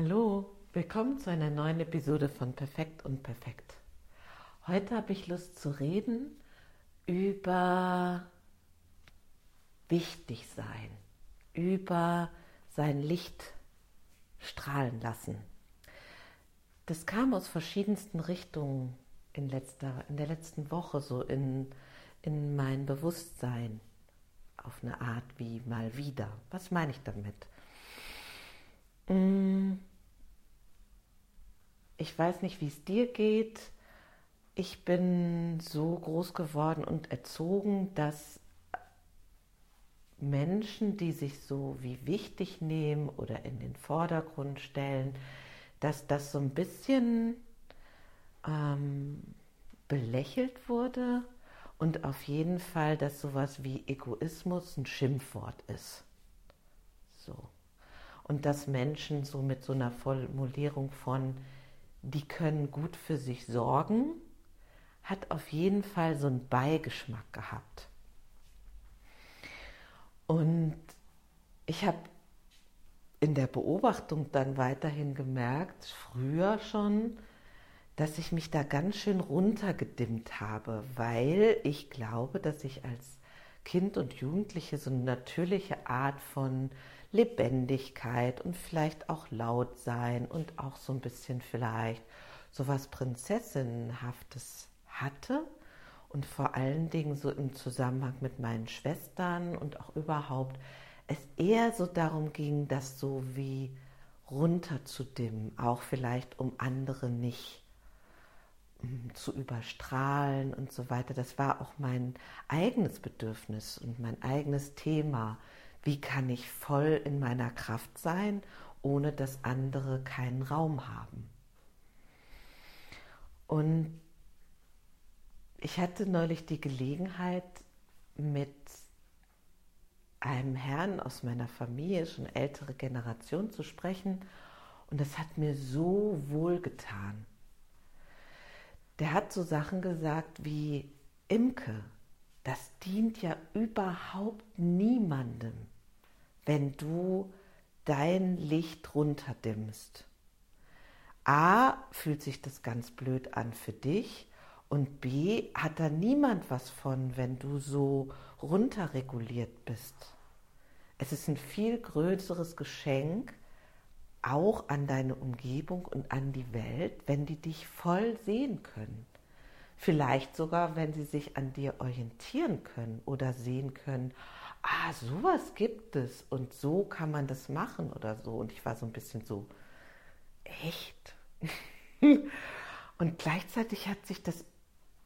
Hallo, willkommen zu einer neuen Episode von Perfekt und Perfekt. Heute habe ich Lust zu reden über wichtig sein, über sein Licht strahlen lassen. Das kam aus verschiedensten Richtungen in, letzter, in der letzten Woche so in, in mein Bewusstsein auf eine Art wie mal wieder. Was meine ich damit? Mm, ich weiß nicht, wie es dir geht. Ich bin so groß geworden und erzogen, dass Menschen, die sich so wie wichtig nehmen oder in den Vordergrund stellen, dass das so ein bisschen ähm, belächelt wurde und auf jeden Fall, dass sowas wie Egoismus ein Schimpfwort ist. So. Und dass Menschen so mit so einer Formulierung von die können gut für sich sorgen, hat auf jeden Fall so einen Beigeschmack gehabt. Und ich habe in der Beobachtung dann weiterhin gemerkt, früher schon, dass ich mich da ganz schön runtergedimmt habe, weil ich glaube, dass ich als Kind und Jugendliche so eine natürliche Art von Lebendigkeit und vielleicht auch laut sein und auch so ein bisschen vielleicht so was Prinzessinnenhaftes hatte und vor allen Dingen so im Zusammenhang mit meinen Schwestern und auch überhaupt es eher so darum ging, das so wie runterzudimmen, auch vielleicht um andere nicht zu überstrahlen und so weiter. Das war auch mein eigenes Bedürfnis und mein eigenes Thema, wie kann ich voll in meiner Kraft sein, ohne dass andere keinen Raum haben. Und ich hatte neulich die Gelegenheit, mit einem Herrn aus meiner Familie, schon ältere Generation, zu sprechen. Und das hat mir so wohl getan. Der hat so Sachen gesagt wie, Imke, das dient ja überhaupt niemandem wenn du dein Licht runterdimmst. A, fühlt sich das ganz blöd an für dich und B, hat da niemand was von, wenn du so runterreguliert bist. Es ist ein viel größeres Geschenk, auch an deine Umgebung und an die Welt, wenn die dich voll sehen können. Vielleicht sogar, wenn sie sich an dir orientieren können oder sehen können, ah, sowas gibt es und so kann man das machen oder so. Und ich war so ein bisschen so, echt? und gleichzeitig hat sich das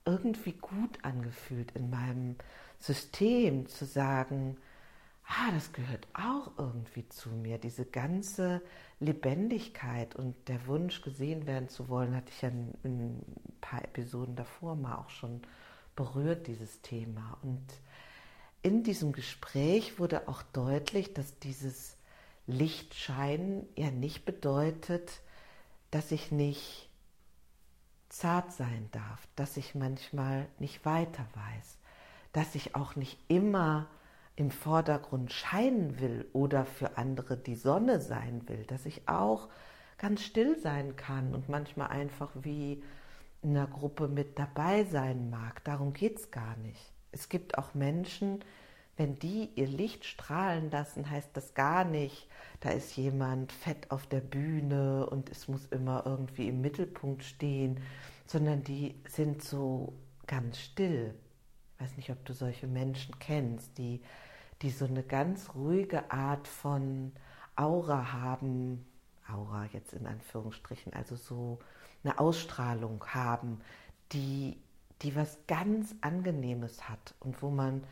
irgendwie gut angefühlt in meinem System zu sagen, ah, das gehört auch irgendwie zu mir. Diese ganze Lebendigkeit und der Wunsch, gesehen werden zu wollen, hatte ich ja in, in ein paar Episoden davor mal auch schon berührt, dieses Thema. Und in diesem Gespräch wurde auch deutlich, dass dieses Lichtscheinen ja nicht bedeutet, dass ich nicht zart sein darf, dass ich manchmal nicht weiter weiß, dass ich auch nicht immer im Vordergrund scheinen will oder für andere die Sonne sein will, dass ich auch ganz still sein kann und manchmal einfach wie in einer Gruppe mit dabei sein mag. Darum geht es gar nicht. Es gibt auch Menschen, wenn die ihr Licht strahlen lassen, heißt das gar nicht, da ist jemand fett auf der Bühne und es muss immer irgendwie im Mittelpunkt stehen, sondern die sind so ganz still. Weiß nicht, ob du solche Menschen kennst, die, die so eine ganz ruhige Art von Aura haben, Aura jetzt in Anführungsstrichen, also so eine Ausstrahlung haben, die, die was ganz Angenehmes hat und wo man,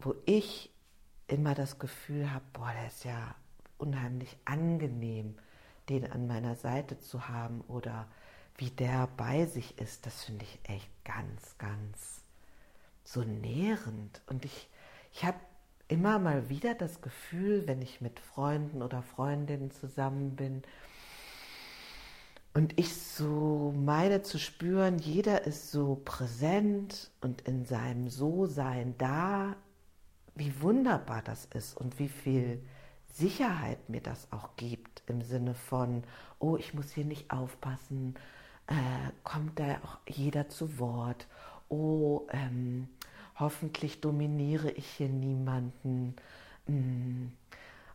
wo ich immer das Gefühl habe, boah, der ist ja unheimlich angenehm, den an meiner Seite zu haben oder wie der bei sich ist, das finde ich echt ganz, ganz so nährend. Und ich, ich habe immer mal wieder das Gefühl, wenn ich mit Freunden oder Freundinnen zusammen bin und ich so meine zu spüren, jeder ist so präsent und in seinem So-Sein da, wie wunderbar das ist und wie viel Sicherheit mir das auch gibt, im Sinne von, oh, ich muss hier nicht aufpassen, äh, kommt da auch jeder zu Wort, oh, ähm, hoffentlich dominiere ich hier niemanden. Mm.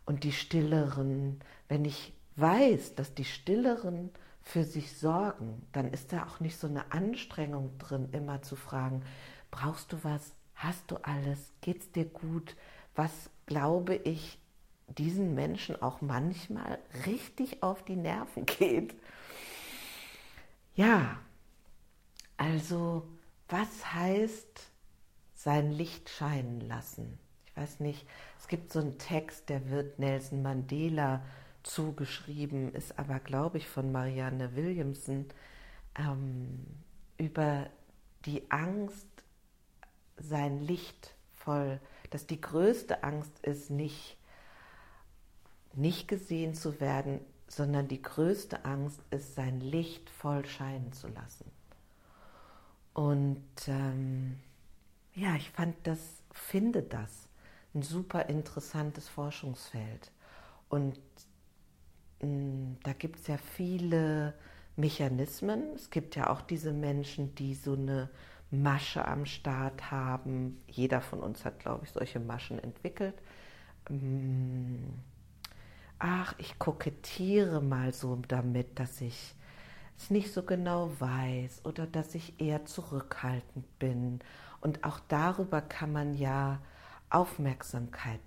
Und die Stilleren, wenn ich weiß, dass die Stilleren für sich sorgen, dann ist da auch nicht so eine Anstrengung drin, immer zu fragen, brauchst du was? Hast du alles? Geht's dir gut? Was glaube ich diesen Menschen auch manchmal richtig auf die Nerven geht? Ja, also was heißt sein Licht scheinen lassen? Ich weiß nicht, es gibt so einen Text, der wird Nelson Mandela zugeschrieben, ist aber, glaube ich, von Marianne Williamson ähm, über die Angst, sein Licht voll, dass die größte Angst ist, nicht, nicht gesehen zu werden, sondern die größte Angst ist, sein Licht voll scheinen zu lassen. Und ähm, ja, ich fand das, finde das ein super interessantes Forschungsfeld. Und Mm, da gibt es ja viele Mechanismen. Es gibt ja auch diese Menschen, die so eine Masche am Start haben. Jeder von uns hat, glaube ich, solche Maschen entwickelt. Mm, ach, ich kokettiere mal so damit, dass ich es nicht so genau weiß oder dass ich eher zurückhaltend bin. Und auch darüber kann man ja Aufmerksamkeit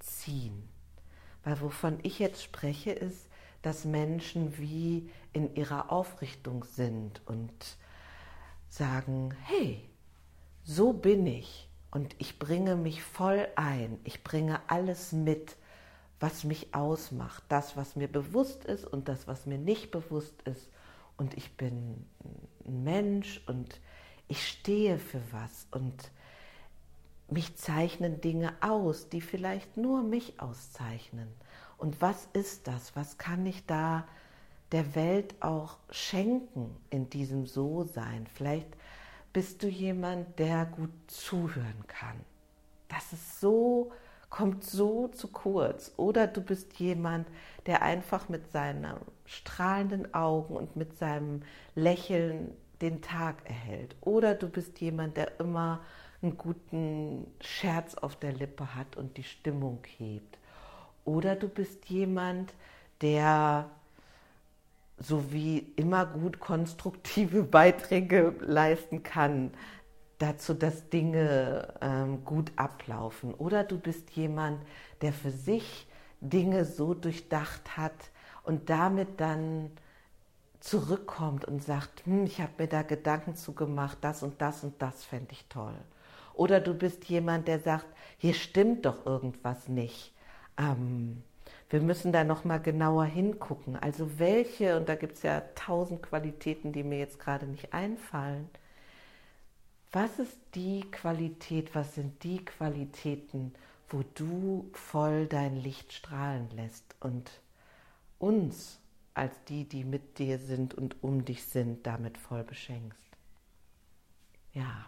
ziehen. Weil wovon ich jetzt spreche, ist, dass Menschen wie in ihrer Aufrichtung sind und sagen, hey, so bin ich und ich bringe mich voll ein, ich bringe alles mit, was mich ausmacht, das, was mir bewusst ist und das, was mir nicht bewusst ist. Und ich bin ein Mensch und ich stehe für was und mich zeichnen Dinge aus, die vielleicht nur mich auszeichnen. Und was ist das? Was kann ich da der Welt auch schenken in diesem So-Sein? Vielleicht bist du jemand, der gut zuhören kann. Das ist so, kommt so zu kurz. Oder du bist jemand, der einfach mit seinen strahlenden Augen und mit seinem Lächeln den Tag erhält. Oder du bist jemand, der immer einen guten Scherz auf der Lippe hat und die Stimmung hebt. Oder du bist jemand, der so wie immer gut konstruktive Beiträge leisten kann dazu, dass Dinge ähm, gut ablaufen. Oder du bist jemand, der für sich Dinge so durchdacht hat und damit dann zurückkommt und sagt, hm, ich habe mir da Gedanken zu gemacht, das und das und das fände ich toll. Oder du bist jemand, der sagt, hier stimmt doch irgendwas nicht. Ähm, wir müssen da noch mal genauer hingucken. Also welche, und da gibt es ja tausend Qualitäten, die mir jetzt gerade nicht einfallen. Was ist die Qualität, was sind die Qualitäten, wo du voll dein Licht strahlen lässt und uns als die, die mit dir sind und um dich sind, damit voll beschenkst? Ja.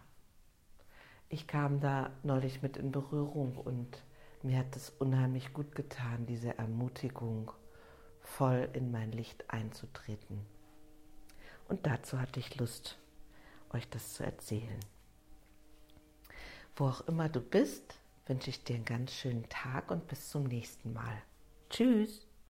Ich kam da neulich mit in Berührung und mir hat es unheimlich gut getan, diese Ermutigung, voll in mein Licht einzutreten. Und dazu hatte ich Lust, euch das zu erzählen. Wo auch immer du bist, wünsche ich dir einen ganz schönen Tag und bis zum nächsten Mal. Tschüss.